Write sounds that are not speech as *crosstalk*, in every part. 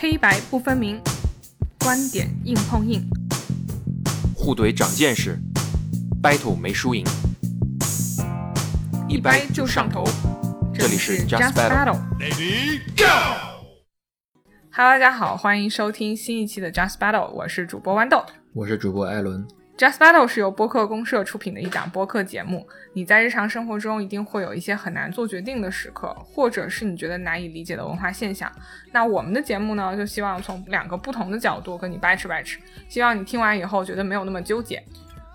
黑白不分明，观点硬碰硬，互怼长见识，battle 没输赢，一掰就上头。这里是 Just Battle。Ready Go！Hello，大家好，欢迎收听新一期的 Just Battle，我是主播豌豆。我是主播艾伦。Just Battle 是由播客公社出品的一档播客节目。你在日常生活中一定会有一些很难做决定的时刻，或者是你觉得难以理解的文化现象。那我们的节目呢，就希望从两个不同的角度跟你掰扯掰扯，希望你听完以后觉得没有那么纠结。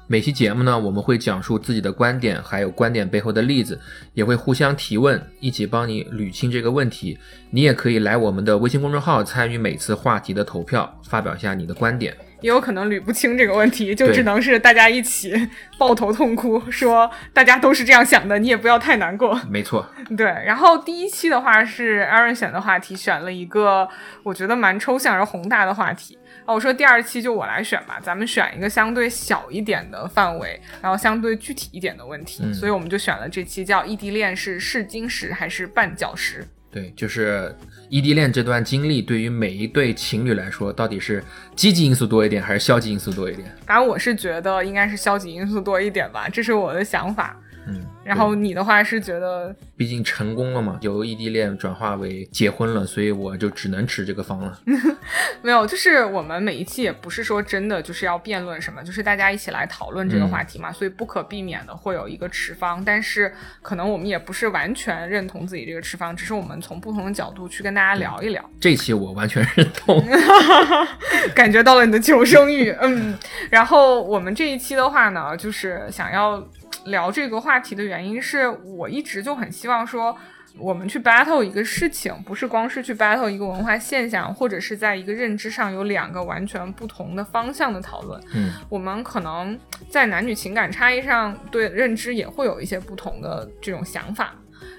每期节目呢，我们会讲述自己的观点，还有观点背后的例子，也会互相提问，一起帮你捋清这个问题。你也可以来我们的微信公众号参与每次话题的投票，发表一下你的观点。也有可能捋不清这个问题，就只能是大家一起抱头痛哭，说大家都是这样想的，你也不要太难过。没错，*laughs* 对。然后第一期的话是 Aaron 选的话题，选了一个我觉得蛮抽象而宏大的话题。啊，我说第二期就我来选吧，咱们选一个相对小一点的范围，然后相对具体一点的问题，嗯、所以我们就选了这期叫异地恋是试金石还是绊脚石？对，就是异地恋这段经历，对于每一对情侣来说，到底是积极因素多一点，还是消极因素多一点？反正我是觉得应该是消极因素多一点吧，这是我的想法。嗯，然后你的话是觉得，毕竟成功了嘛，由异地恋转化为结婚了，所以我就只能吃这个方了。*laughs* 没有，就是我们每一期也不是说真的就是要辩论什么，就是大家一起来讨论这个话题嘛，嗯、所以不可避免的会有一个持方，但是可能我们也不是完全认同自己这个持方，只是我们从不同的角度去跟大家聊一聊。嗯、这期我完全认同，*laughs* 感觉到了你的求生欲，嗯。然后我们这一期的话呢，就是想要。聊这个话题的原因是我一直就很希望说，我们去 battle 一个事情，不是光是去 battle 一个文化现象，或者是在一个认知上有两个完全不同的方向的讨论。嗯，我们可能在男女情感差异上对认知也会有一些不同的这种想法，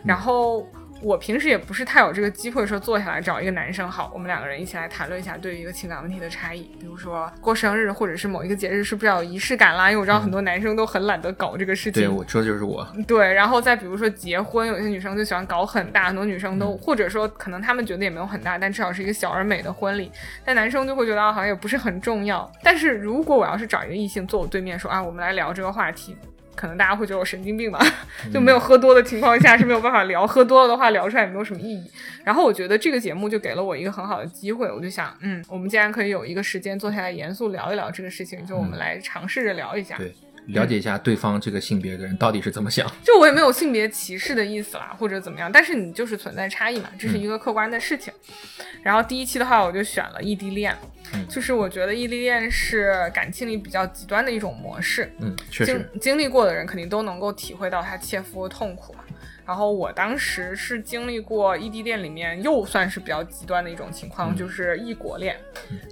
然后。我平时也不是太有这个机会说坐下来找一个男生，好，我们两个人一起来谈论一下对于一个情感问题的差异，比如说过生日或者是某一个节日是不是要有仪式感啦？因为我知道很多男生都很懒得搞这个事情。对，我说的就是我。对，然后再比如说结婚，有些女生就喜欢搞很大，很多女生都、嗯、或者说可能他们觉得也没有很大，但至少是一个小而美的婚礼，但男生就会觉得好像也不是很重要。但是如果我要是找一个异性坐我对面说啊，我们来聊这个话题。可能大家会觉得我神经病吧，*laughs* 就没有喝多的情况下是没有办法聊，喝多了的话聊出来也没有什么意义。然后我觉得这个节目就给了我一个很好的机会，我就想，嗯，我们既然可以有一个时间坐下来严肃聊一聊这个事情，就我们来尝试着聊一下。嗯、对。了解一下对方这个性别的人到底是怎么想，就我也没有性别歧视的意思啦，或者怎么样，但是你就是存在差异嘛，这是一个客观的事情。嗯、然后第一期的话，我就选了异地恋，嗯、就是我觉得异地恋是感情里比较极端的一种模式，嗯，确实。经经历过的人肯定都能够体会到他切肤的痛苦嘛。然后我当时是经历过异地恋里面又算是比较极端的一种情况，嗯、就是异国恋，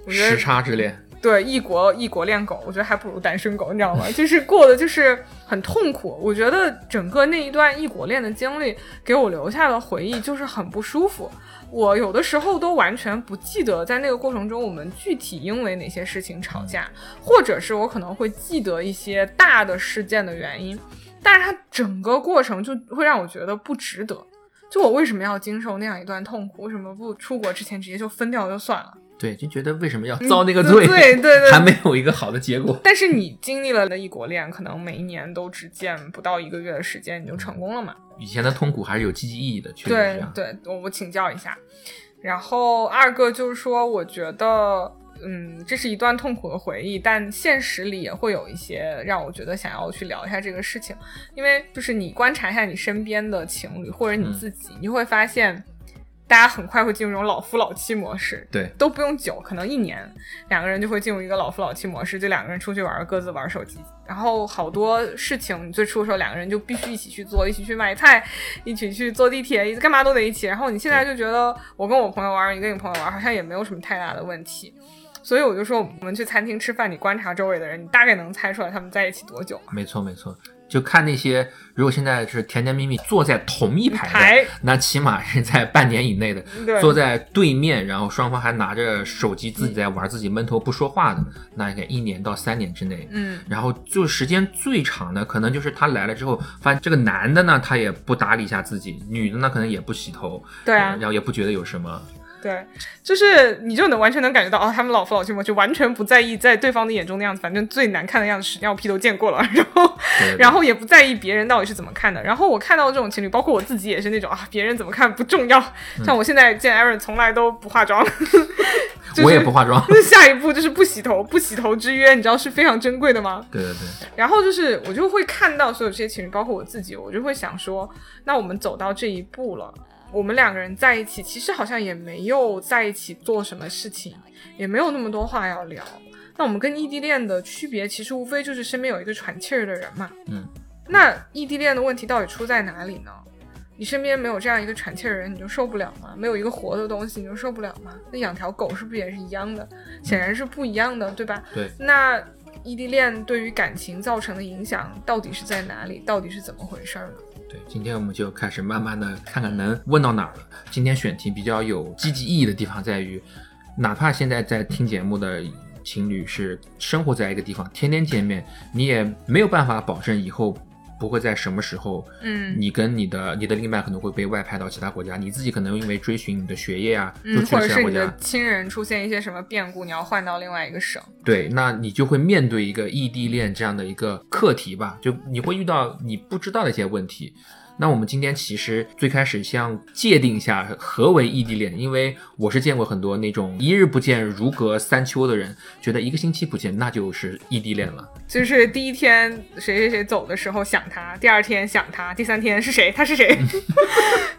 我觉得时差之恋。对异国异国恋狗，我觉得还不如单身狗，你知道吗？*laughs* 就是过的就是很痛苦。我觉得整个那一段异国恋的经历给我留下的回忆就是很不舒服。我有的时候都完全不记得在那个过程中我们具体因为哪些事情吵架，或者是我可能会记得一些大的事件的原因，但是它整个过程就会让我觉得不值得。就我为什么要经受那样一段痛苦？为什么不出国之前直接就分掉就算了？对，就觉得为什么要遭那个罪？嗯、对 *laughs* 对对，还没有一个好的结果。但是你经历了那异国恋，可能每一年都只见不到一个月的时间，你就成功了嘛？以前的痛苦还是有积极意义的，确实对对，我我请教一下。然后二个就是说，我觉得，嗯，这是一段痛苦的回忆，但现实里也会有一些让我觉得想要去聊一下这个事情，因为就是你观察一下你身边的情侣或者你自己，嗯、你就会发现。大家很快会进入这种老夫老妻模式，对，都不用久，可能一年，两个人就会进入一个老夫老妻模式，就两个人出去玩，各自玩手机，然后好多事情，你最初的时候两个人就必须一起去做，一起去买菜，一起去坐地铁，干嘛都得一起，然后你现在就觉得我跟我朋友玩，你跟你朋友玩，好像也没有什么太大的问题。所以我就说，我们去餐厅吃饭，你观察周围的人，你大概能猜出来他们在一起多久。没错，没错。就看那些，如果现在是甜甜蜜蜜坐在同一排的，排那起码是在半年以内的。坐在对面，然后双方还拿着手机自己在玩，自己闷头不说话的，那应该一年到三年之内。嗯，然后就时间最长的，可能就是他来了之后，发现这个男的呢，他也不打理一下自己，女的呢可能也不洗头，对啊呃然后也不觉得有什么。对，就是你就能完全能感觉到，哦，他们老夫老妻嘛，就完全不在意在对方的眼中那样子，反正最难看的样子屎尿屁都见过了，*laughs* 然后然后也不在意别人到底是怎么看的。然后我看到这种情侣，包括我自己也是那种啊，别人怎么看不重要。嗯像我现在见 Aaron 从来都不化妆，*laughs* 就是我也不化妆。*laughs* 下一步就是不洗头，不洗头之约，你知道是非常珍贵的吗？对对对，然后就是我就会看到所有这些情侣，包括我自己，我就会想说，那我们走到这一步了，我们两个人在一起，其实好像也没有在一起做什么事情，也没有那么多话要聊。那我们跟异地恋的区别，其实无非就是身边有一个喘气儿的人嘛。嗯，那异地恋的问题到底出在哪里呢？你身边没有这样一个喘气儿的人，你就受不了吗？没有一个活的东西，你就受不了吗？那养条狗是不是也是一样的？显然是不一样的，对吧？对。那异地恋对于感情造成的影响到底是在哪里？到底是怎么回事儿呢？对，今天我们就开始慢慢的看看能问到哪儿了。今天选题比较有积极意义的地方在于，哪怕现在在听节目的情侣是生活在一个地方，天天见面，你也没有办法保证以后不会在什么时候，嗯你跟你的你的另一半可能会被外派到其他国家，你自己可能因为追寻你的学业啊，就嗯，去或者是你了其他国家。的亲人出现一些什么变故，你要换到另外一个省。对，那你就会面对一个异地恋这样的一个课题吧，就你会遇到你不知道的一些问题。那我们今天其实最开始先界定一下何为异地恋，因为我是见过很多那种一日不见如隔三秋的人，觉得一个星期不见那就是异地恋了。就是第一天谁谁谁走的时候想他，第二天想他，第三天是谁？他是谁？*laughs*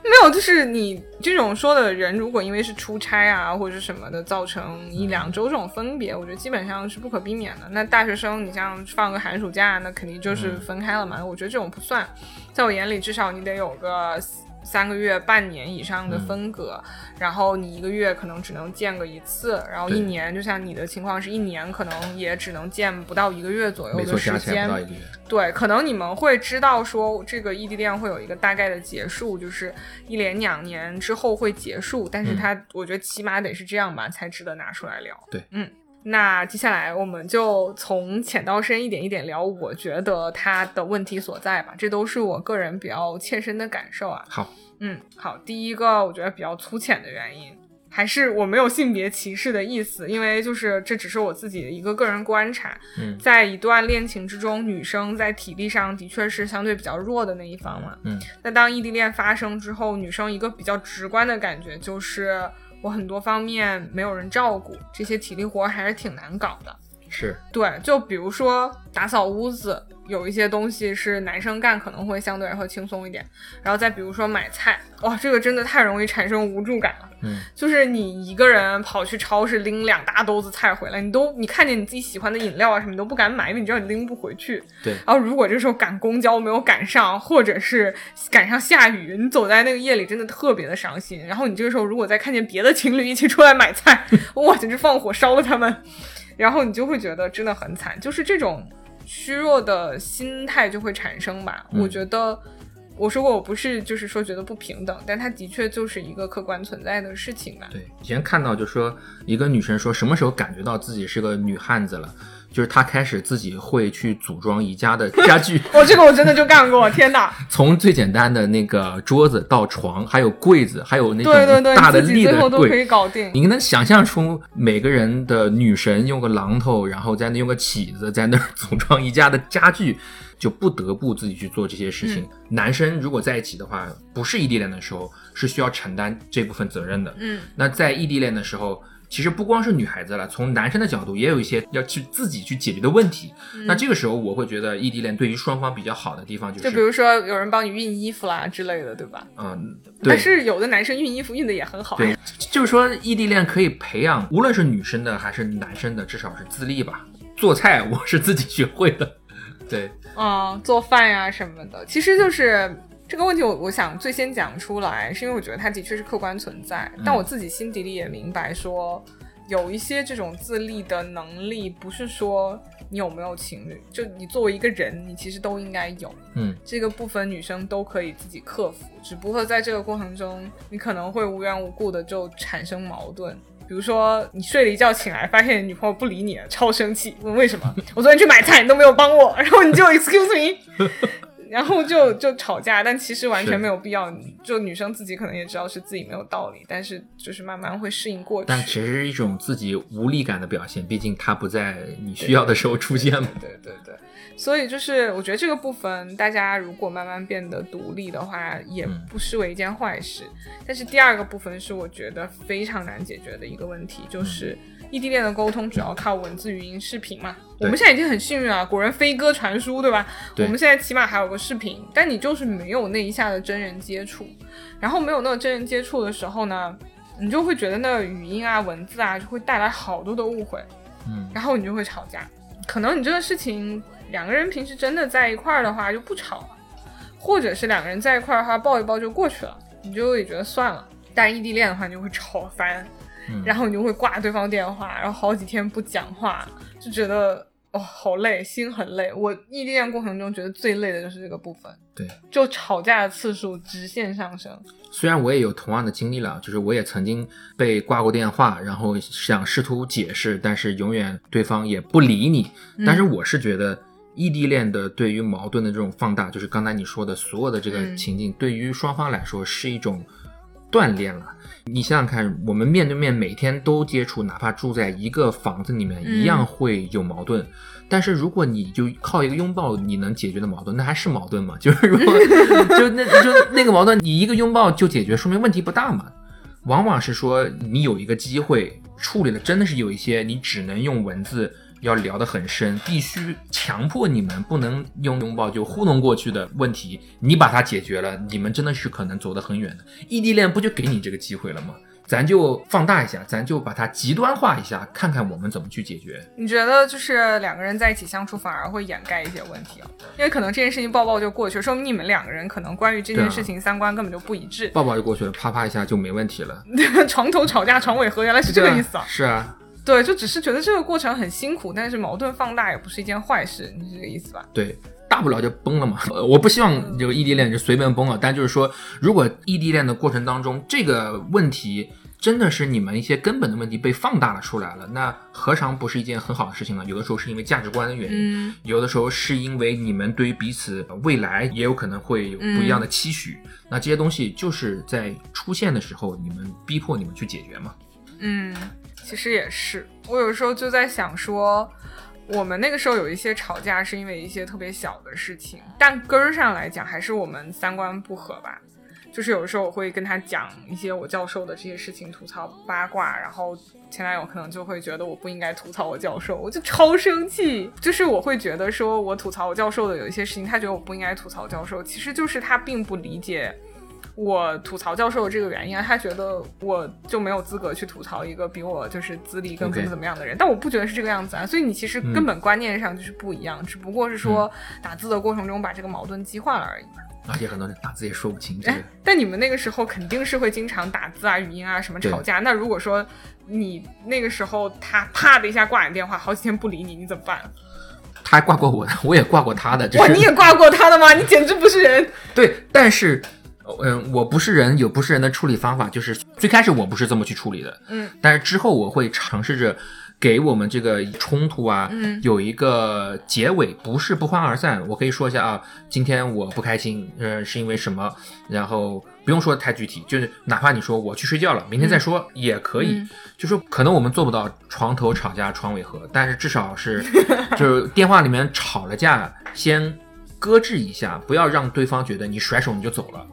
没有，就是你这种说的人，如果因为是出差啊或者什么的，造成一两周这种分别，我觉得基本上是不可避免的。那大学生，你像放个寒暑假，那肯定就是分开了嘛。我觉得这种不算，在我眼里，至少你得有个。三个月、半年以上的分隔，然后你一个月可能只能见个一次，然后一年，就像你的情况是一年，可能也只能见不到一个月左右，的时间不到一个月。对，可能你们会知道说这个异地恋会有一个大概的结束，就是一连两年之后会结束，但是嗯它、我觉得起码得是这样吧，才值得拿出来聊。对，嗯。那接下来我们就从浅到深一点一点聊，我觉得他的问题所在吧，这都是我个人比较切身的感受啊。好，嗯，好，第一个我觉得比较粗浅的原因，还是我没有性别歧视的意思，因为就是这只是我自己的一个个人观察。嗯在一段恋情之中，女生在体力上的确是相对比较弱的那一方嘛。嗯，那当异地恋发生之后，女生一个比较直观的感觉就是，我很多方面没有人照顾，这些体力活还是挺难搞的。是，对，就比如说打扫屋子，有一些东西是男生干，可能会相对来说轻松一点。然后再比如说买菜，哇，这个真的太容易产生无助感了。嗯，就是你一个人跑去超市拎两大兜子菜回来，你都你看见你自己喜欢的饮料啊什么，你都不敢买，因为你知道你拎不回去。对，然后如果这时候赶公交没有赶上，或者是赶上下雨，你走在那个夜里真的特别的伤心。然后你这个时候如果再看见别的情侣一起出来买菜，*laughs* 哇，简直放火烧了他们。然后你就会觉得真的很惨，就是这种虚弱的心态就会产生吧。嗯我觉得我说过我不是就是说觉得不平等，但它的确就是一个客观存在的事情吧。对，以前看到就说一个女生说什么时候感觉到自己是个女汉子了，就是他开始自己会去组装宜家的家具，*laughs* 我、这个我真的就干过，天哪！从最简单的那个桌子到床，还有柜子，还有那种对对对，大的立的最后都可。以搞定。你能想象出每个人的女神用个榔头，然后在那用个起子，在那儿 *laughs* 组装宜家的家具，就不得不自己去做这些事情。嗯男生如果在一起的话，不是异地恋的时候，是需要承担这部分责任的。嗯，那在异地恋的时候，其实不光是女孩子了，从男生的角度也有一些要去自己去解决的问题。那这个时候，我会觉得异地恋对于双方比较好的地方就是，就比如说有人帮你熨衣服啦之类的，对吧？嗯，对但，是有的男生熨衣服熨的也很好。对，就是说异地恋可以培养，无论是女生的还是男生的，至少是自立吧。做菜我是自己学会的，对，嗯，做饭呀什么的，其实就是这个问题我，我想最先讲出来，是因为我觉得它的确是客观存在，但我自己心底里也明白说，有一些这种自立的能力，不是说你有没有情侣，就你作为一个人，你其实都应该有。嗯，这个部分女生都可以自己克服，只不过在这个过程中，你可能会无缘无故的就产生矛盾。比如说，你睡了一觉醒来，发现女朋友不理你了，超生气，问为什么？我昨天去买菜，你都没有帮我，然后你就 excuse me，然后就就吵架，但其实完全没有必要。就女生自己可能也知道是自己没有道理，但是就是慢慢会适应过去。但其实是一种自己无力感的表现，毕竟他不在你需要的时候出现嘛。对对对，所以就是我觉得这个部分，大家如果慢慢变得独立的话，也嗯不失为一件坏事。但是第二个部分是我觉得非常难解决的一个问题，就是异地恋的沟通主要靠文字、语音、视频嘛。我们现在已经很幸运了，果然飞鸽传书，对吧？对我们现在起码还有个视频，但你就是没有那一下的真人接触，然后没有那个真人接触的时候呢，你就会觉得那个语音啊、文字啊就会带来好多的误会。嗯，然后你就会吵架。可能你这个事情两个人平时真的在一块儿的话就不吵了，或者是两个人在一块儿的话抱一抱就过去了，你就也觉得算了。但异地恋的话，你就会吵翻，嗯然后你就会挂对方电话，然后好几天不讲话，就觉得哦好累，心很累。我异地恋过程中觉得最累的就是这个部分，对。就吵架的次数直线上升。虽然我也有同样的经历了，就是我也曾经被挂过电话，然后想试图解释，但是永远对方也不理你。但是我是觉得。异地恋的对于矛盾的这种放大，就是刚才你说的所有的这个嗯情境，对于双方来说是一种锻炼了。你想想看，我们面对面每天都接触，哪怕住在一个房子里面，一样会有矛盾。但是如果你就靠一个拥抱，你能解决的矛盾，那还是矛盾吗？*laughs* 就是如果就那就那个矛盾，你一个拥抱就解决，说明问题不大嘛。往往是说你有一个机会处理了，真的是有一些你只能用文字要聊得很深，必须强迫你们不能用拥抱就糊弄过去的问题，你把它解决了，你们真的是可能走得很远的。异地恋不就给你这个机会了吗？咱就放大一下，咱就把它极端化一下，看看我们怎么去解决。你觉得就是两个人在一起相处反而会掩盖一些问题啊？因为可能这件事情抱抱就过去了，说明你们两个人可能关于这件事情三观根本就不一致。抱抱就过去了，啪啪一下就没问题了，*laughs* 床头吵架床尾和，原来是这个意思啊！是啊，对，就只是觉得这个过程很辛苦，但是矛盾放大也不是一件坏事，你是这个意思吧？对，大不了就崩了嘛。呃我不希望这个异地恋就随便崩了，但就是说，如果异地恋的过程当中，这个问题真的是你们一些根本的问题被放大了出来了，那何尝不是一件很好的事情呢？有的时候是因为价值观的原因，嗯有的时候是因为你们对于彼此未来也有可能会有不一样的期许，那这些东西就是在出现的时候，你们逼迫你们去解决嘛。嗯，其实也是，我有时候就在想说。我们那个时候有一些吵架，是因为一些特别小的事情，但根儿上来讲，还是我们三观不合吧。就是有时候我会跟他讲一些我教授的这些事情，吐槽八卦，然后前男友可能就会觉得我不应该吐槽我教授，我就超生气。就是我会觉得说我吐槽我教授的有一些事情，他觉得我不应该吐槽教授，其实就是他并不理解我吐槽教授的这个原因啊，他觉得我就没有资格去吐槽一个比我就是资历更怎么怎么样的人但我不觉得是这个样子啊，所以你其实根本观念上就是不一样，只不过是说打字的过程中把这个矛盾激化了而已。而且很多人打字也说不清这个哎，*laughs* 但你们那个时候肯定是会经常打字啊、语音啊什么吵架。那如果说你那个时候他啪的一下挂你电话，好几天不理你，你怎么办？他还挂过我的，我也挂过他的，就哇，你也挂过他的吗？你简直不是人！对，但是，嗯，我不是人，有不是人的处理方法，就是最开始我不是这么去处理的，嗯，但是之后我会尝试着给我们这个冲突啊，嗯有一个结尾，不是不欢而散。我可以说一下啊，今天我不开心，呃，是因为什么，然后不用说太具体，就是哪怕你说我去睡觉了，明天再说、也可以。嗯就说可能我们做不到床头吵架床尾和，但是至少是 *laughs* 就是电话里面吵了架，先搁置一下，不要让对方觉得你甩手你就走了。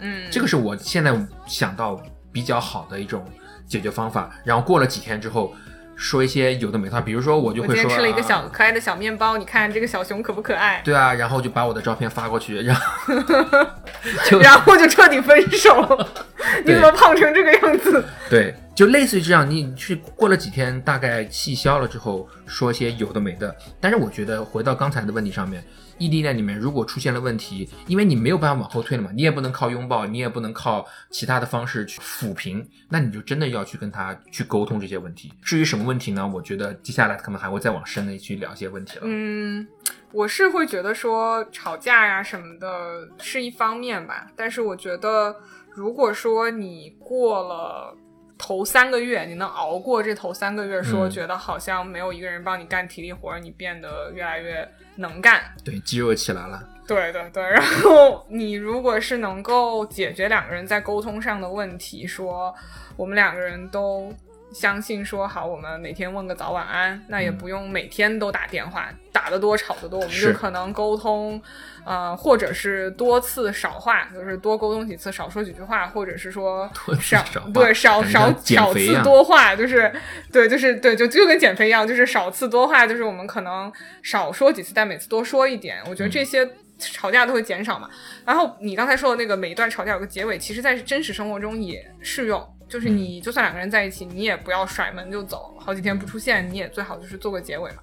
嗯，这个是我现在想到比较好的一种解决方法。然后过了几天之后，说一些有的没的话，比如说我就会说，今天吃了一个啊小可爱的小面包，你看这个小熊可不可爱？对啊，然后就把我的照片发过去，然后 *laughs* 就然后就彻底分手。*laughs* 你怎么胖成这个样子？对，就类似于这样，你去过了几天，大概气消了之后，说些有的没的。但是我觉得回到刚才的问题上面，异地恋里面如果出现了问题，因为你没有办法往后退了嘛，你也不能靠拥抱，你也不能靠其他的方式去抚平，那你就真的要去跟他去沟通这些问题。至于什么问题呢？我觉得接下来可能还会再往深的去聊一些问题了。嗯，我是会觉得说吵架呀什么的是一方面吧，但是我觉得如果说你过了头三个月你能熬过这头三个月，说嗯觉得好像没有一个人帮你干体力活儿，你变得越来越能干。对，肌肉起来了。对对对，然后你如果是能够解决两个人在沟通上的问题，说我们两个人都相信说好，我们每天问个早晚安，那也不用每天都打电话，打得多吵得多，我们是就可能沟通，呃，或者是多次少话，就是多沟通几次，少说几句话，或者是说少少对少少少次多话，就是对，就是对，就就跟减肥一样，就是少次多话，就是我们可能少说几次，但每次多说一点。我觉得这些吵架都会减少嘛。然后你刚才说的那个每一段吵架有个结尾，其实在真实生活中也适用。就是你就算两个人在一起，你也不要甩门就走，好几天不出现，你也最好就是做个结尾嘛。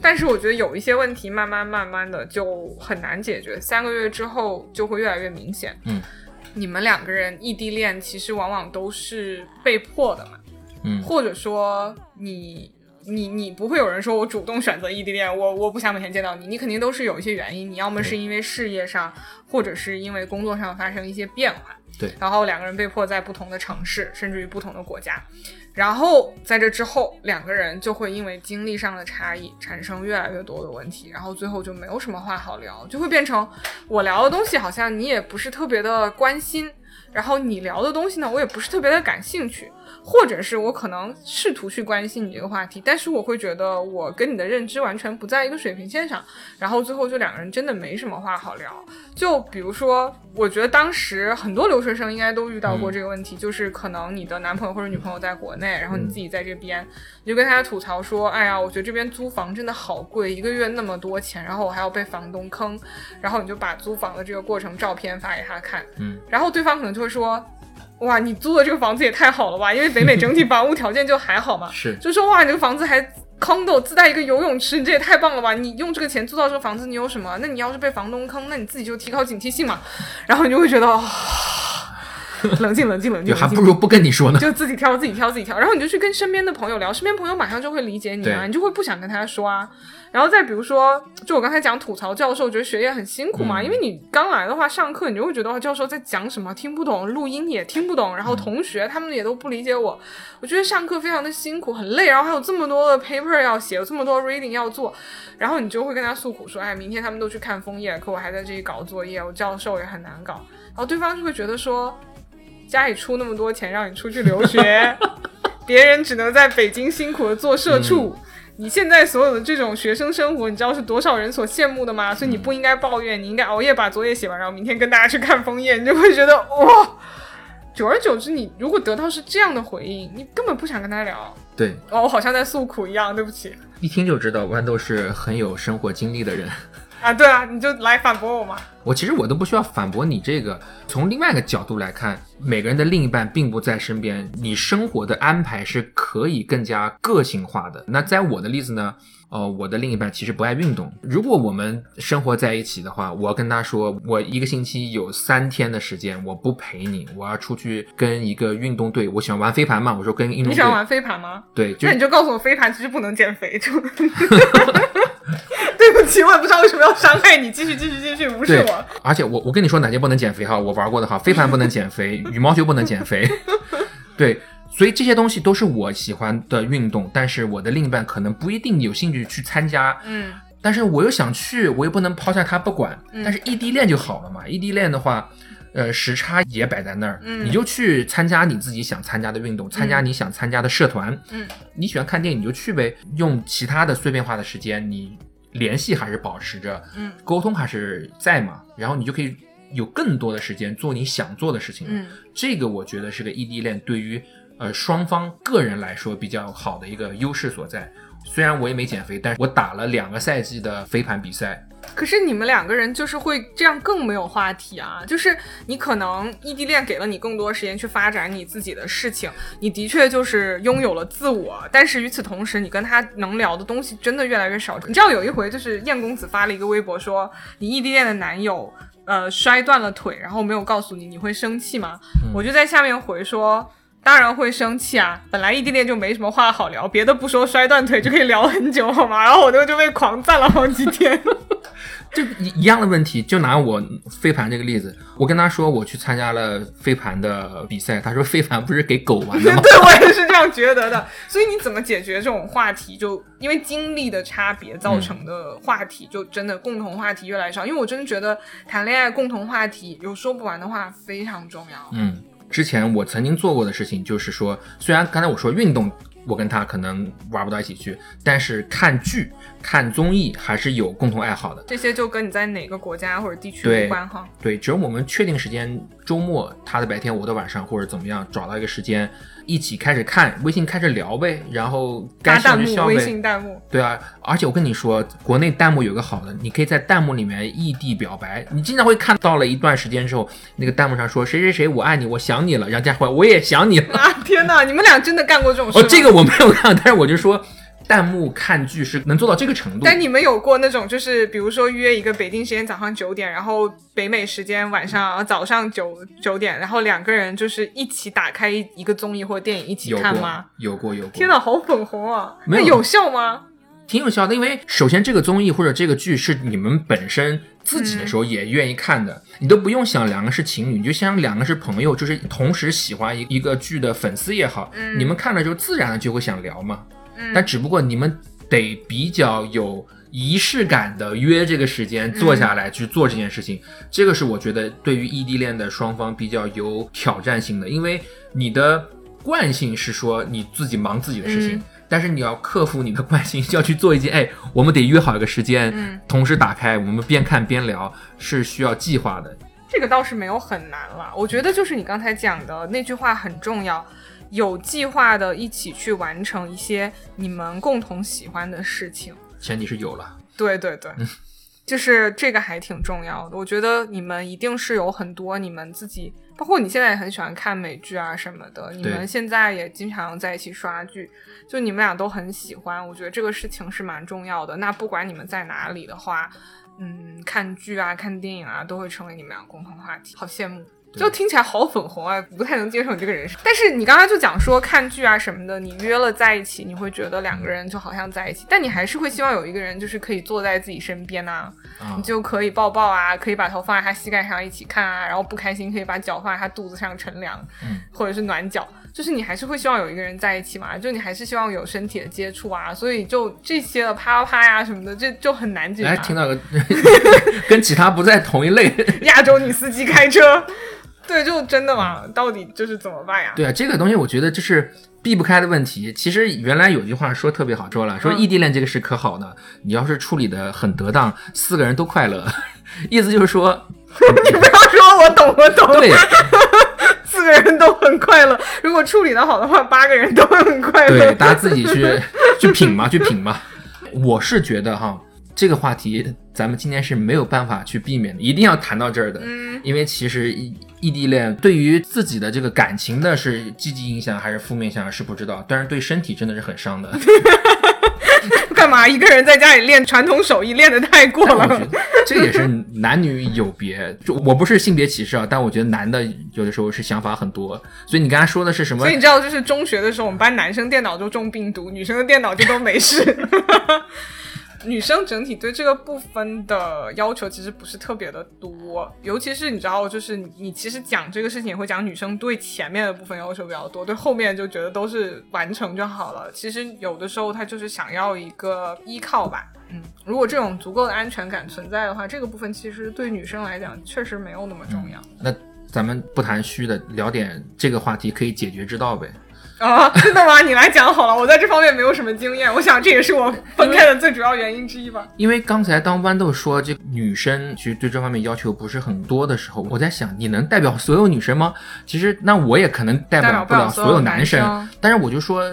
但是我觉得有一些问题，慢慢慢慢的就很难解决，三个月之后就会越来越明显。嗯，你们两个人异地恋，其实往往都是被迫的嘛。嗯或者说你你你不会有人说我主动选择异地恋，我我不想每天见到你，你肯定都是有一些原因，你要么是因为事业上，或者是因为工作上发生一些变化，对。然后两个人被迫在不同的城市，甚至于不同的国家，然后在这之后，两个人就会因为经历上的差异产生越来越多的问题，然后最后就没有什么话好聊，就会变成我聊的东西好像你也不是特别的关心，然后你聊的东西呢，我也不是特别的感兴趣。或者是我可能试图去关心你这个话题，但是我会觉得我跟你的认知完全不在一个水平线上，然后最后就两个人真的没什么话好聊。就比如说，我觉得当时很多留学生应该都遇到过这个问题，就是可能你的男朋友或者女朋友在国内，然后你自己在这边，你就跟他吐槽说，哎呀，我觉得这边租房真的好贵，一个月那么多钱，然后我还要被房东坑，然后你就把租房的这个过程照片发给他看，嗯，然后对方可能就会说。哇，你租的这个房子也太好了吧！因为北美整体房屋条件就还好嘛，*laughs* 是就说哇，你这个房子还 condo 自带一个游泳池，你这也太棒了吧！你用这个钱租到这个房子，你有什么？那你要是被房东坑，那你自己就提高警惕性嘛。然后你就会觉得，哦、冷静冷静冷静，还不如不跟你说呢。就自己挑自己挑自己挑，然后你就去跟身边的朋友聊，身边朋友马上就会理解你啊，你就会不想跟他说啊。然后再比如说，就我刚才讲吐槽教授，觉得学业很辛苦嘛，嗯。因为你刚来的话，上课你就会觉得教授在讲什么听不懂，录音也听不懂，然后同学他们也都不理解我，我觉得上课非常的辛苦，很累，然后还有这么多的 paper 要写，有这么多 reading 要做，然后你就会跟他诉苦说，哎，明天他们都去看枫叶，可我还在这里搞作业，我教授也很难搞，然后对方就会觉得说。家里出那么多钱让你出去留学，*laughs* 别人只能在北京辛苦的做社畜。你现在所有的这种学生生活，你知道是多少人所羡慕的吗？所以你不应该抱怨，你应该熬夜把作业写完，然后明天跟大家去看枫叶，你就会觉得哇。久而久之，你如果得到是这样的回应，你根本不想跟他聊。对，哦，我好像在诉苦一样，对不起一听就知道豌豆是很有生活经历的人。啊。对啊，你就来反驳我嘛。我其实我都不需要反驳你这个。从另外一个角度来看，每个人的另一半并不在身边，你生活的安排是可以更加个性化的。那在我的例子呢？呃，我的另一半其实不爱运动。如果我们生活在一起的话，我要跟他说，我一个星期有三天的时间我不陪你，我要出去跟一个运动队。我喜欢玩飞盘嘛，我说跟运动队你喜欢玩飞盘吗？对，就那你就告诉我，飞盘其实不能减肥，就对 *laughs* 不起，我也不知道为什么要伤害你，继续继续继续，无视我。，而且我我跟你说哪些不能减肥哈，我玩过的哈，飞盘不能减肥，*laughs* 羽毛球不能减肥，*laughs* 对，所以这些东西都是我喜欢的运动，但是我的另一半可能不一定有兴趣去参加，嗯，但是我又想去，我又不能抛下他不管，嗯但是异地恋就好了嘛，异地恋的话。呃，时差也摆在那儿，嗯你就去参加你自己想参加的运动，参加你想参加的社团。嗯，你喜欢看电影你就去呗，用其他的碎片化的时间，你联系还是保持着，嗯，沟通还是在嘛，然后你就可以有更多的时间做你想做的事情。嗯，这个我觉得是个异地恋对于呃双方个人来说比较好的一个优势所在。虽然我也没减肥，但是我打了两个赛季的飞盘比赛，可是你们两个人就是会这样更没有话题啊！就是你可能异地恋给了你更多时间去发展你自己的事情，你的确就是拥有了自我，但是与此同时，你跟他能聊的东西真的越来越少。你知道有一回就是燕公子发了一个微博说，你异地恋的男友呃摔断了腿，然后没有告诉你，你会生气吗？我就在下面回说。当然会生气啊！本来异地恋就没什么话好聊，别的不说，摔断腿就可以聊很久，好吗？*laughs* 然后我就就被狂赞了好几天。*laughs* 就一一样的问题，就拿我飞盘这个例子，我跟他说我去参加了飞盘的比赛，他说飞盘不是给狗玩的吗？*laughs* 对我也是这样觉得的。所以你怎么解决这种话题？就因为经历的差别造成的话题，就真的共同话题越来越少。因为我真的觉得谈恋爱共同话题有说不完的话非常重要。嗯，之前我曾经做过的事情就是说，虽然刚才我说运动。我跟他可能玩不到一起去，但是看剧、看综艺还是有共同爱好的。这些就跟你在哪个国家或者地区无关哈。对，只要我们确定时间，周末他的白天，我的晚上，或者怎么样，找到一个时间。一起开始看微信，开始聊呗，然后该笑就笑呗。微信弹幕，对啊，而且我跟你说，国内弹幕有个好的，你可以在弹幕里面异地表白。你经常会看到了一段时间之后，那个弹幕上说谁谁谁我爱你，我想你了，然后加回我也想你了。啊天哪，你们俩真的干过这种事？哦，这个我没有干，但是我就说。弹幕看剧是能做到这个程度，但你们有过那种，就是比如说约一个北京时间早上九点，然后北美时间晚上早上九九点，然后两个人就是一起打开一个综艺或电影一起看吗？有过，有过。天呐，好粉红啊！没有有效吗？挺有效的，因为首先这个综艺或者这个剧是你们本身自己的时候也愿意看的，你都不用想两个是情侣，你就想两个是朋友，就是同时喜欢一一个剧的粉丝也好，你们看了之后自然的就会想聊嘛。但只不过你们得比较有仪式感的约这个时间坐下来去做这件事情，这个是我觉得对于异地恋的双方比较有挑战性的，因为你的惯性是说你自己忙自己的事情，但是你要克服你的惯性，要去做一件，哎，我们得约好一个时间，同时打开，我们边看边聊，是需要计划的。这个倒是没有很难了，我觉得就是你刚才讲的那句话很重要。有计划的一起去完成一些你们共同喜欢的事情，前提是有了。对对对，就是这个还挺重要的。我觉得你们一定是有很多你们自己，包括你现在也很喜欢看美剧啊什么的，你们现在也经常在一起刷剧，就你们俩都很喜欢。我觉得这个事情是蛮重要的。那不管你们在哪里的话，嗯，看剧啊、看电影啊，都会成为你们俩共同话题。好羡慕。就听起来好粉红啊，不太能接受你这个人设。但是你刚刚就讲说看剧啊什么的，你约了在一起，你会觉得两个人就好像在一起，但你还是会希望有一个人就是可以坐在自己身边呐，你就可以抱抱啊，可以把头放在他膝盖上一起看啊，然后不开心可以把脚放在他肚子上乘凉，或者是暖脚，就是你还是会希望有一个人在一起嘛，就你还是希望有身体的接触啊，所以就这些的啪啪呀什么的，这就很难解决。哎，听到个 *laughs* 跟其他不在同一类 *laughs* 亚洲女司机开车。对，就真的嘛？到底就是怎么办呀？对啊，这个东西我觉得就是避不开的问题。其实原来有句话说特别好，说了说异地恋这个事可好呢，你要是处理的很得当，四个人都快乐。*laughs* 意思就是说，*laughs* 你不要说我懂我懂。对，四个人都很快乐。如果处理的好的话，八个人都很快乐。对，大家自己去去品嘛，去品嘛。我是觉得哈。这个话题咱们今天是没有办法去避免的，一定要谈到这儿的。嗯，因为其实异异地恋对于自己的这个感情的是积极影响还是负面影响是不知道，但是对身体真的是很伤的。*laughs* 干嘛一个人在家里练传统手艺练的太过了？这也是男女有别，就我不是性别歧视啊，但我觉得男的有的时候是想法很多。所以你刚才说的是什么？所以你知道，就是中学的时候，我们班男生电脑就中病毒，女生的电脑就都没事。女生整体对这个部分的要求其实不是特别的多，尤其是你知道，就是你其实讲这个事情也会讲女生对前面的部分要求比较多，对后面就觉得都是完成就好了。其实有的时候她就是想要一个依靠吧，嗯，如果这种足够的安全感存在的话，这个部分其实对女生来讲确实没有那么重要。那咱们不谈虚的，聊点这个话题可以解决之道呗。啊，真的吗？你来讲好了，我在这方面没有什么经验。我想这也是我分开的最主要原因之一吧。因为刚才当豌豆说这女生其实对这方面要求不是很多的时候，我在想，你能代表所有女生吗？其实那我也可能代表不了所有男生。但是我就说，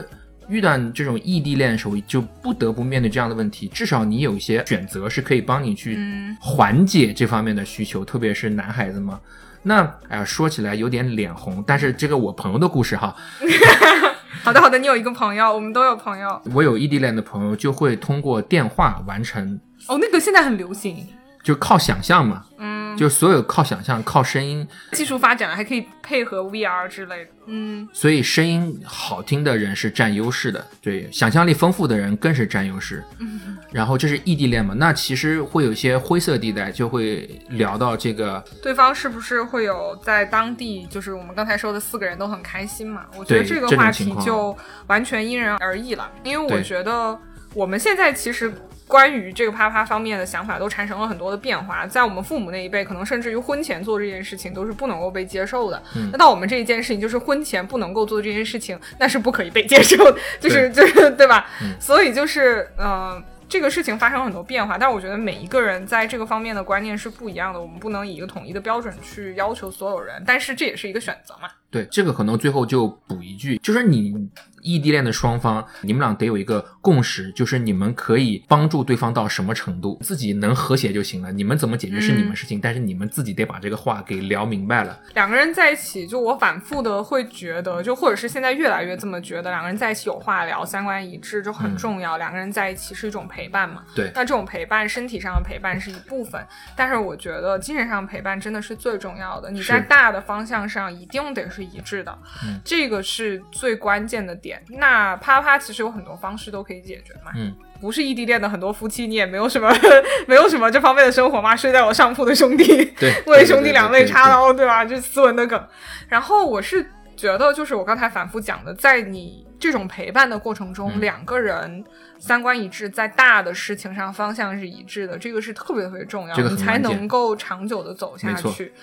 遇到这种异地恋的时候，就不得不面对这样的问题。至少你有一些选择是可以帮你去缓解这方面的需求，特别是男孩子嘛。那哎呀，说起来有点脸红，但是这个我朋友的故事哈。*laughs* 好的好的，你有一个朋友，我们都有朋友。我有异地恋的朋友，就会通过电话完成。哦，那个现在很流行，就靠想象嘛。嗯，就所有靠想象，靠声音。技术发展了，还可以配合 VR 之类的。嗯，所以声音好听的人是占优势的，对，想象力丰富的人更是占优势。嗯。然后这是异地恋嘛，那其实会有一些灰色地带，就会聊到这个对方是不是会有在当地，就是我们刚才说的四个人都很开心嘛？我觉得这个话题就完全因人而异了，因为我觉得我们现在其实。关于这个啪啪方面的想法都产生了很多的变化，在我们父母那一辈，可能甚至于婚前做这件事情都是不能够被接受的。嗯那到我们这一件事情，就是婚前不能够做这件事情，那是不可以被接受的，就是就是对吧？嗯所以就是呃，这个事情发生了很多变化，但我觉得每一个人在这个方面的观念是不一样的，我们不能以一个统一的标准去要求所有人，但是这也是一个选择嘛。对，这个可能最后就补一句，就是你异地恋的双方，你们俩得有一个共识，就是你们可以帮助对方到什么程度，自己能和谐就行了。你们怎么解决是你们事情，但是你们自己得把这个话给聊明白了。两个人在一起，就我反复的会觉得，就或者是现在越来越这么觉得，两个人在一起有话聊，三观一致就很重要。两个人在一起是一种陪伴嘛，对那这种陪伴，身体上的陪伴是一部分，但是我觉得精神上的陪伴真的是最重要的。你在大的方向上一定得是一致的，嗯这个是最关键的点。那啪啪其实有很多方式都可以解决嘛，嗯，不是异地恋的很多夫妻，你也没有什么 *laughs* 没有什么这方面的生活嘛，睡在我上铺的兄弟，对，*laughs* 为兄弟两肋插刀。刀，对吧？这斯文的梗。然后我是觉得，就是我刚才反复讲的，在你这种陪伴的过程中，嗯两个人三观一致，在大的事情上方向是一致的，这个是特别特别重要，这个你才能够长久的走下去。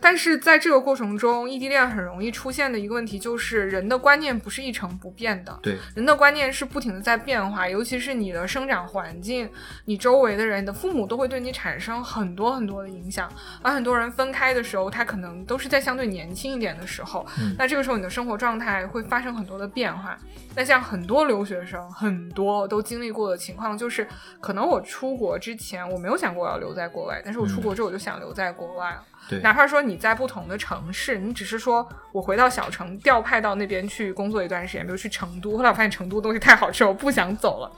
但是在这个过程中，异地恋很容易出现的一个问题就是，人的观念不是一成不变的。对，人的观念是不停的在变化，尤其是你的生长环境，你周围的人，你的父母都会对你产生很多很多的影响。而很多人分开的时候，他可能都是在相对年轻一点的时候，嗯那这个时候你的生活状态会发生很多的变化。那像很多留学生，很多都经历过的情况就是，可能我出国之前我没有想过要留在国外，但是我出国之后我就想留在国外了。对哪怕说你在不同的城市，你只是说我回到小城调派到那边去工作一段时间，比如去成都，后来我发现成都东西太好吃，我不想走了。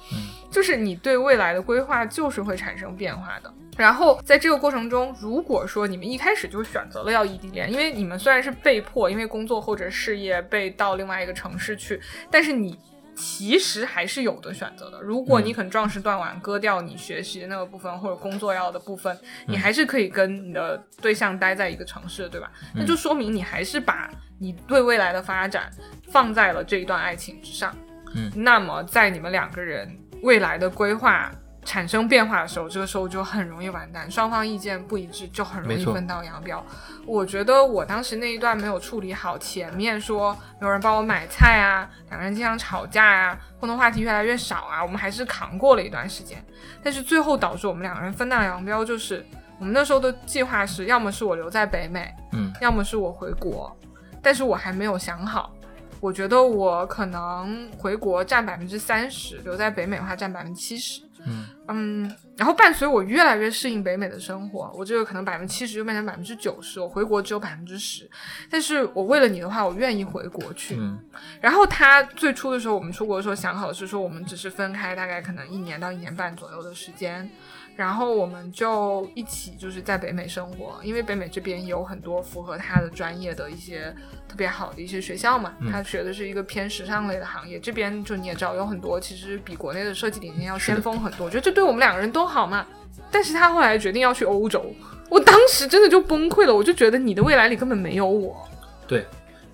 就是你对未来的规划就是会产生变化的。然后在这个过程中，如果说你们一开始就选择了要异地恋，因为你们虽然是被迫，因为工作或者事业被到另外一个城市去，但是你其实还是有的选择的。如果你肯壮士断腕，割掉你学习的那个部分或者工作要的部分，你还是可以跟你的对象待在一个城市，对吧？那就说明你还是把你对未来的发展放在了这一段爱情之上。嗯，那么在你们两个人未来的规划产生变化的时候，这个时候就很容易完蛋，双方意见不一致，就很容易分道扬镳。我觉得我当时那一段没有处理好，前面说没有人帮我买菜啊，两个人经常吵架啊，共同话题越来越少啊，我们还是扛过了一段时间。但是最后导致我们两个人分道扬镳，就是我们那时候的计划是，要么是我留在北美，嗯，要么是我回国，但是我还没有想好。我觉得我可能回国占百分之三十，留在北美的话占百分之七十。嗯嗯，然后伴随我越来越适应北美的生活，我这个可能百分之七十就变成百分之九十，我回国只有百分之十。但是我为了你的话，我愿意回国去。嗯然后他最初的时候，我们出国的时候想好的是说，我们只是分开大概可能一年到一年半左右的时间，然后我们就一起就是在北美生活，因为北美这边有很多符合他的专业的一些特别好的一些学校嘛，嗯他学的是一个偏时尚类的行业，这边就你也知道有很多其实比国内的设计理念要先锋很多，我觉得这对我们两个人都好嘛。但是他后来决定要去欧洲，我当时真的就崩溃了，我就觉得你的未来里根本没有我。对，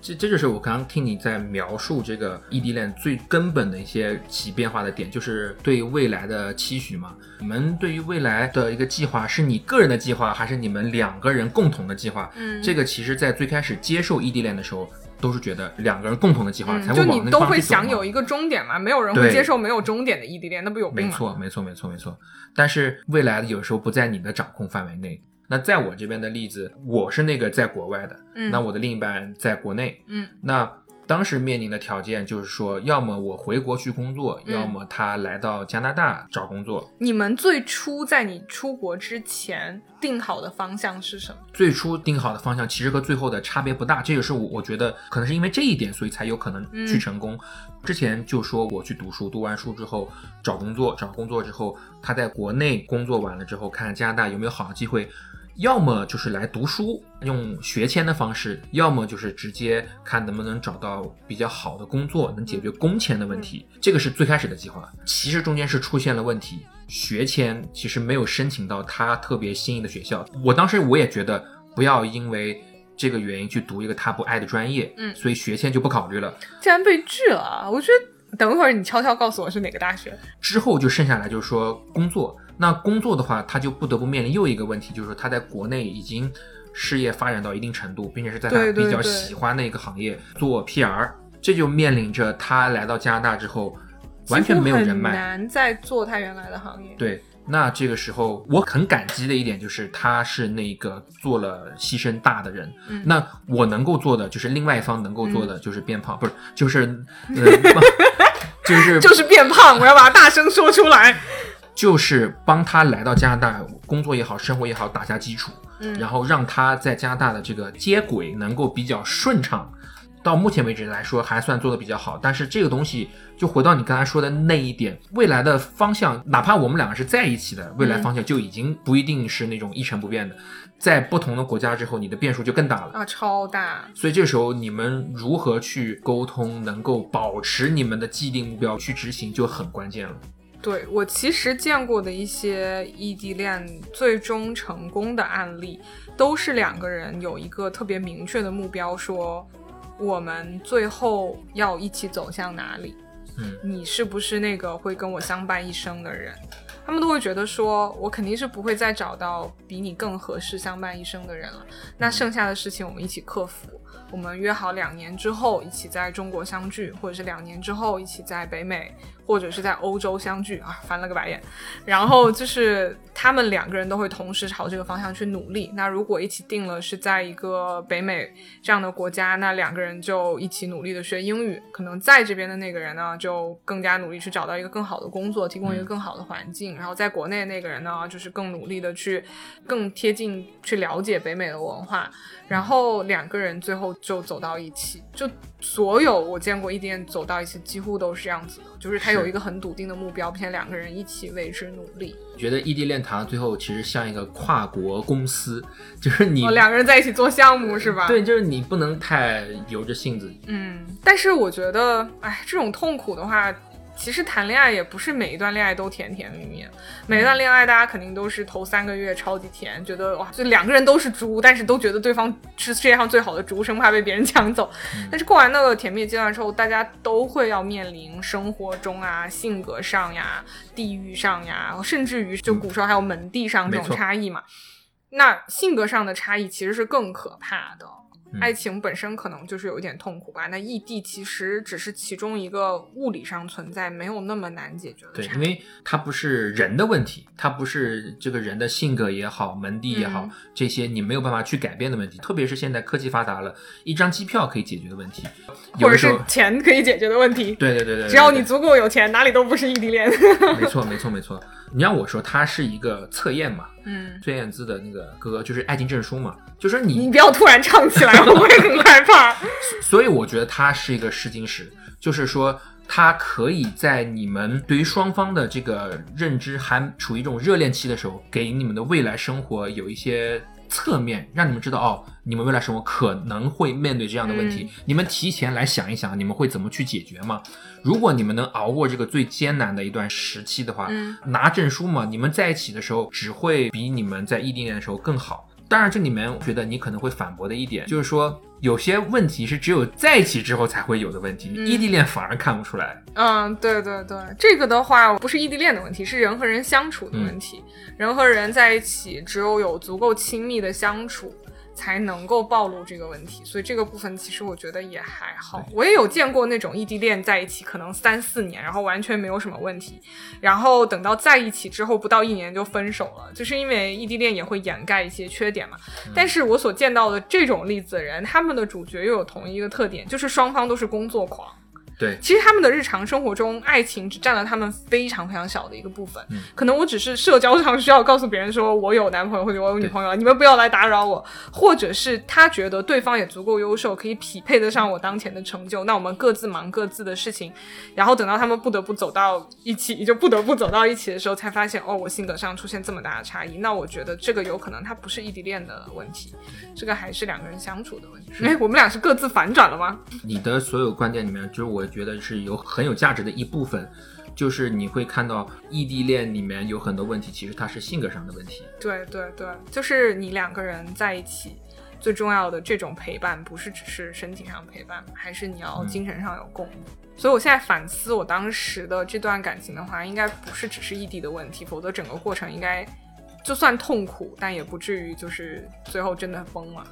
这这就是我刚刚听你在描述这个异地恋最根本的一些起变化的点，就是对未来的期许嘛。你们对于未来的一个计划，是你个人的计划，还是你们两个人共同的计划？嗯这个其实，在最开始接受异地恋的时候，都是觉得两个人共同的计划、才嗯，会往那个就你都会想有一个终点嘛，没有人会接受没有终点的异地恋，那不有病吗？没错，没错，没错，没错。但是未来有时候不在你的掌控范围内。那在我这边的例子，我是那个在国外的，嗯那我的另一半在国内，嗯那当时面临的条件就是说，要么我回国去工作，嗯要么他来到加拿大找工作。你们最初在你出国之前定好的方向是什么？最初定好的方向其实和最后的差别不大，这也是我我觉得可能是因为这一点，所以才有可能去成功。之前就说我去读书，读完书之后找工作，找工作之后他在国内工作完了之后，看加拿大有没有好的机会。要么就是来读书，用学签的方式；要么就是直接看能不能找到比较好的工作，能解决工签的问题。这个是最开始的计划，其实中间是出现了问题。学签其实没有申请到他特别心仪的学校。我当时我也觉得不要因为这个原因去读一个他不爱的专业，嗯所以学签就不考虑了。竟然被拒了啊！我觉得等一会儿你悄悄告诉我是哪个大学。之后就剩下来就是说工作，那工作的话，他就不得不面临又一个问题，就是说他在国内已经事业发展到一定程度，并且是在他比较喜欢的一个行业做 PR，这就面临着他来到加拿大之后完全没有人脉。难再做他原来的行业。对，那这个时候我很感激的一点就是他是那个做了牺牲大的人。嗯那我能够做的就是另外一方能够做的就是变胖，不是就是呃 *laughs* 就是就是变胖，我要把它大声说出来。就是帮他来到加拿大工作也好，生活也好打下基础，嗯然后让他在加拿大的这个接轨能够比较顺畅。到目前为止来说，还算做的比较好。但是这个东西就回到你刚才说的那一点，未来的方向，哪怕我们两个是在一起的，未来方向就已经不一定是那种一成不变的。在不同的国家之后，你的变数就更大了。啊，超大。所以这时候你们如何去沟通，能够保持你们的既定目标去执行，就很关键了。对我其实见过的一些异地恋最终成功的案例，都是两个人有一个特别明确的目标，说我们最后要一起走向哪里。嗯，你是不是那个会跟我相伴一生的人？他们都会觉得说，我肯定是不会再找到比你更合适相伴一生的人了。那剩下的事情我们一起克服。我们约好两年之后一起在中国相聚，或者是两年之后一起在北美，或者是在欧洲相聚啊，翻了个白眼。然后就是他们两个人都会同时朝这个方向去努力。那如果一起定了是在一个北美这样的国家，那两个人就一起努力的学英语。可能在这边的那个人呢，就更加努力去找到一个更好的工作，提供一个更好的环境。然后在国内那个人呢，就是更努力的去更贴近去了解北美的文化。然后两个人最后就走到一起，就所有我见过异地恋走到一起，几乎都是这样子的，就是他有一个很笃定的目标，并且两个人一起为之努力。觉得异地恋谈到最后其实像一个跨国公司，就是你、哦，两个人在一起做项目是吧？，对，就是你不能太由着性子。嗯。但是我觉得，哎，这种痛苦的话。其实谈恋爱也不是每一段恋爱都甜甜蜜蜜，每一段恋爱大家肯定都是头三个月超级甜，觉得哇，就两个人都是猪，但是都觉得对方是世界上最好的猪，生怕被别人抢走。但是过完那个甜蜜阶段之后，大家都会要面临生活中啊、性格上呀、地域上呀，甚至于就古时候还有门第上这种差异嘛。那性格上的差异其实是更可怕的。嗯爱情本身可能就是有一点痛苦吧，那异地其实只是其中一个物理上存在，没有那么难解决的对，因为它不是人的问题，它不是这个人的性格也好、门第也好，嗯这些你没有办法去改变的问题。特别是现在科技发达了，一张机票可以解决的问题，有或者是钱可以解决的问题。对对对对，对对只要你足够有钱，哪里都不是异地恋。没错没错没错。你让我说，它是一个测验嘛，嗯，孙燕姿的那个歌就是爱情证书嘛，就说你你不要突然唱起来，我会很害怕。*laughs* 所以我觉得它是一个试金石，就是说它可以在你们对于双方的这个认知还处于一种热恋期的时候，给你们的未来生活有一些侧面，让你们知道哦，你们未来生活可能会面对这样的问题，你们提前来想一想，你们会怎么去解决吗？如果你们能熬过这个最艰难的一段时期的话，嗯拿证书嘛，你们在一起的时候只会比你们在异地恋的时候更好。当然，这里面我觉得你可能会反驳的一点就是说，有些问题是只有在一起之后才会有的问题，嗯异地恋反而看不出来。嗯，对对对，这个的话不是异地恋的问题，是人和人相处的问题。人和人在一起，只有有足够亲密的相处，才能够暴露这个问题。所以这个部分其实我觉得也还好。我也有见过那种异地恋在一起可能三四年，然后完全没有什么问题，然后等到在一起之后不到一年就分手了，就是因为异地恋也会掩盖一些缺点嘛。但是我所见到的这种例子的人，他们的主角又有同一个特点，就是双方都是工作狂。对，其实他们的日常生活中，爱情只占了他们非常非常小的一个部分。嗯可能我只是社交上需要告诉别人说我有男朋友或者我有女朋友，你们不要来打扰我，或者是他觉得对方也足够优秀，可以匹配得上我当前的成就，那我们各自忙各自的事情，然后等到他们不得不走到一起，就不得不走到一起的时候，才发现哦，我性格上出现这么大的差异。那我觉得这个有可能它不是异地恋的问题，这个还是两个人相处的问题。哎，我们俩是各自反转了吗？你的所有观点里面，就是我觉得是有很有价值的一部分，就是你会看到异地恋里面有很多问题，其实它是性格上的问题。对对对，就是你两个人在一起，最重要的这种陪伴，不是只是身体上陪伴，还是你要精神上有共鸣。所以我现在反思我当时的这段感情的话，应该不是只是异地的问题，否则整个过程应该就算痛苦，但也不至于就是最后真的疯了。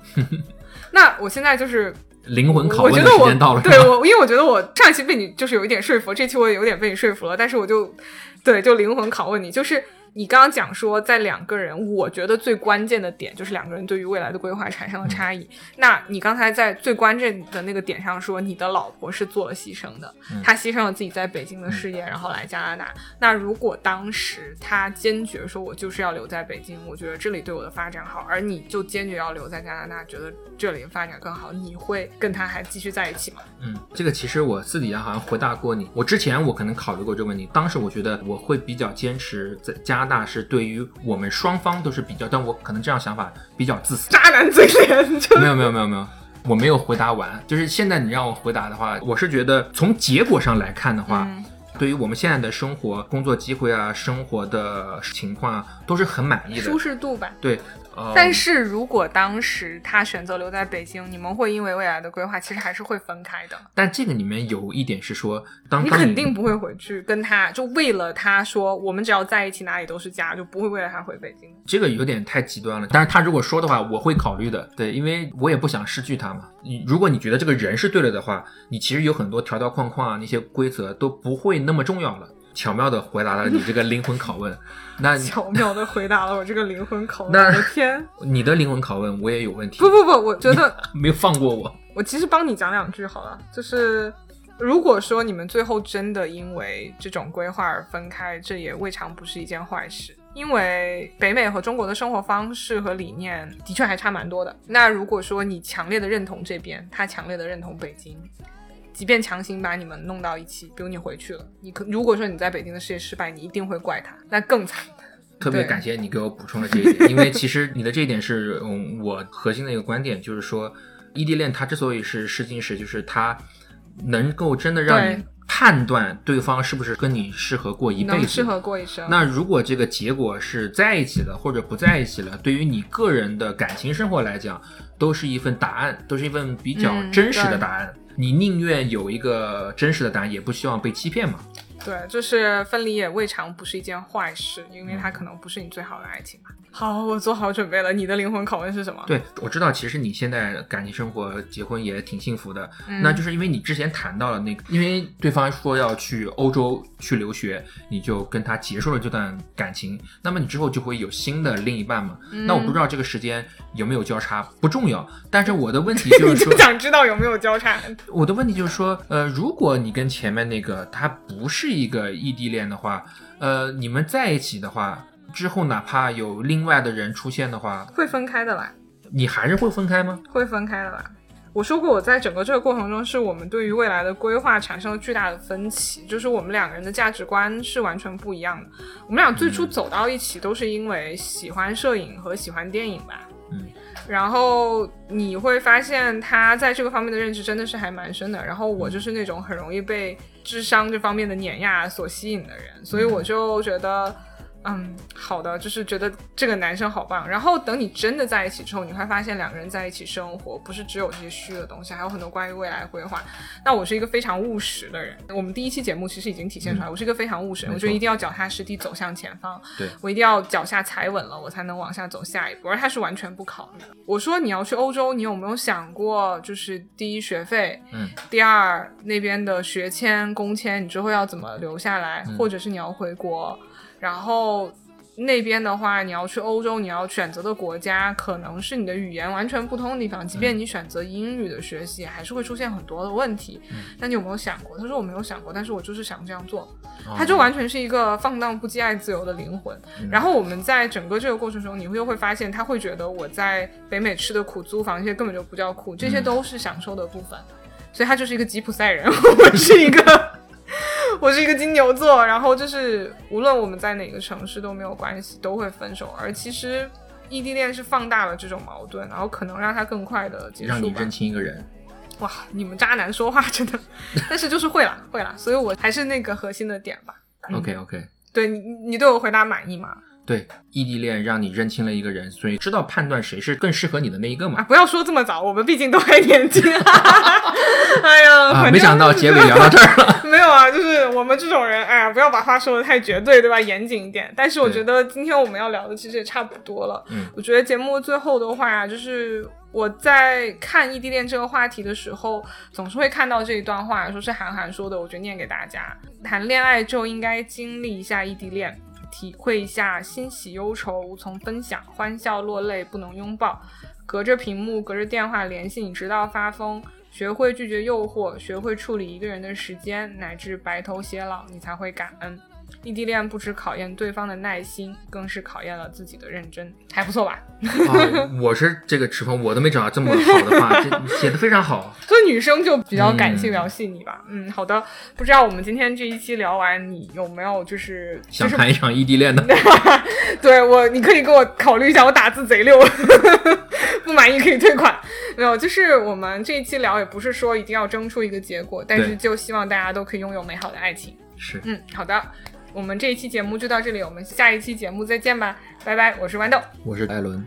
*laughs* 那我现在就是。灵魂拷问时间到了，对我，因为我觉得我上一期被你就是有一点说服，这期我也有点被你说服了，但是我就对就灵魂拷问你，就是你刚刚讲说在两个人，我觉得最关键的点就是两个人对于未来的规划产生了差异。*laughs* 那你刚才在最关键的那个点上说，你的老婆是做了牺牲的，她牺牲了自己在北京的事业，然后来加拿大。那如果当时她坚决说我就是要留在北京，我觉得这里对我的发展好，而你就坚决要留在加拿大，觉得这里发展更好，你会跟他还继续在一起吗？嗯，这个其实我私底下好像回答过你。我之前我可能考虑过这个问题，当时我觉得我会比较坚持在加拿大是对于我们双方都是比较，但我可能这样想法比较自私。渣男嘴脸，就没有没有没有没有，我没有回答完。就是现在你让我回答的话，我是觉得从结果上来看的话，嗯对于我们现在的生活、工作机会啊、生活的情况啊，都是很满意的舒。适度吧。对，呃，但是如果当时他选择留在北京，你们会因为未来的规划，其实还是会分开的。但这个里面有一点是说，当当你肯定不会回去跟他，就为了他说我们只要在一起哪里都是家，就不会为了他回北京。这个有点太极端了，但是他如果说的话，我会考虑的。对，因为我也不想失去他嘛。你如果你觉得这个人是对了的话，你其实有很多条条框框啊，那些规则都不会那么重要了。巧妙的回答了你这个灵魂拷问，那 *laughs* 巧妙的回答了我这个灵魂拷问。*laughs* 那我的天！你的灵魂拷问我也有问题不，不不，我觉得 *laughs* 没有放过我。我其实帮你讲两句好了，就是如果说你们最后真的因为这种规划而分开，这也未尝不是一件坏事。因为北美和中国的生活方式和理念的确还差蛮多的。那如果说你强烈的认同这边，他强烈的认同北京，即便强行把你们弄到一起，比如你回去了，你可如果说你在北京的事业失败，你一定会怪他，那更惨。特别感谢你给我补充了这一点，因为其实你的这一点是嗯我核心的一个观点，就是说异地恋它之所以是试金石，就是它能够真的让你判断对方是不是跟你适合过一辈子，适合过一生。那如果这个结果是在一起了或者不在一起了，对于你个人的感情生活来讲，都是一份答案，都是一份比较嗯真实的答案。你宁愿有一个真实的答案，也不希望被欺骗嘛。对，就是分离也未尝不是一件坏事，因为它可能不是你最好的爱情吧。好，我做好准备了。你的灵魂拷问是什么？对，我知道，其实你现在感情生活、结婚也挺幸福的，嗯那就是因为你之前谈到了那个，因为对方说要去欧洲去留学，你就跟他结束了这段感情，那么你之后就会有新的另一半嘛？嗯那我不知道这个时间有没有交叉，不重要，但是我的问题 *laughs* 就你是说就，想知道有没有交叉？我的问题就是说，呃，如果你跟前面那个他不是一个异地恋的话，呃，你们在一起的话，之后哪怕有另外的人出现的话，会分开的啦，你还是会分开吗？会分开的啦。我说过，我在整个这个过程中，是我们对于未来的规划产生了巨大的分歧，就是我们两个人的价值观是完全不一样的。我们俩最初走到一起，都是因为喜欢摄影和喜欢电影吧。嗯。然后你会发现他在这个方面的认知真的是还蛮深的。然后我就是那种很容易被智商这方面的碾压所吸引的人，所以我就觉得。嗯，好的，就是觉得这个男生好棒。然后等你真的在一起之后，你会发现两个人在一起生活不是只有这些虚的东西，还有很多关于未来规划。那我是一个非常务实的人，我们第一期节目其实已经体现出来，我是一个非常务实人，我觉得一定要脚踏实地走向前方。对我一定要脚下踩稳了，我才能往下走下一步。而他是完全不考虑的。我说你要去欧洲，你有没有想过，就是第一学费，嗯，第二那边的学签、工签，你之后要怎么留下来，嗯或者是你要回国，然后。那边的话，你要去欧洲，你要选择的国家可能是你的语言完全不通的地方。即便你选择英语的学习，还是会出现很多的问题。那你有没有想过？他说我没有想过，但是我就是想这样做。他就完全是一个放荡不羁、爱自由的灵魂。然后我们在整个这个过程中，你会又会发现，他会觉得我在北美吃的苦、租房这些根本就不叫苦，这些都是享受的部分。所以他就是一个吉普赛人，*laughs* 我是一个，*laughs* 我是一个金牛座。然后就是无论我们在哪个城市都没有关系，都会分手。而其实异地恋是放大了这种矛盾，然后可能让他更快的结束吧让你认。清一个人。哇，你们渣男说话真的，但是就是会啦，会啦，所以我还是那个核心的点吧。OK OK，对你，你对我回答满意吗？对，异地恋让你认清了一个人，所以知道判断谁是更适合你的那一个啊，嘛。不要说这么早，我们毕竟都还年轻。*laughs* 哎呀，没想到结尾聊到这儿了。*laughs* 没有啊，就是我们这种人，哎呀，不要把话说的太绝对，对吧？严谨一点。但是我觉得今天我们要聊的其实也差不多了。嗯，我觉得节目最后的话，就是我在看异地恋这个话题的时候，总是会看到这一段话，说是韩寒说的，我就念给大家：谈恋爱就应该经历一下异地恋。体会一下欣喜忧愁无从分享，欢笑落泪不能拥抱，隔着屏幕隔着电话联系你直到发疯，学会拒绝诱惑，学会处理一个人的时间，乃至白头偕老，你才会感恩。异地恋不只考验对方的耐心，更是考验了自己的认真，还不错吧？*laughs* 啊，我是这个持风，我都没找到这么好的话，这写的非常好。所以女生就比较感嗯性、比较细腻吧。嗯，好的。不知道我们今天这一期聊完，你有没有就是想谈一场异地恋的，*laughs* 对我，你可以给我考虑一下，我打字贼溜，*laughs* 不满意可以退款。没有，就是我们这一期聊也不是说一定要争出一个结果，但是就希望大家都可以拥有美好的爱情。是嗯，好的，我们这一期节目就到这里，我们下一期节目再见吧，拜拜，我是豌豆。我是艾伦。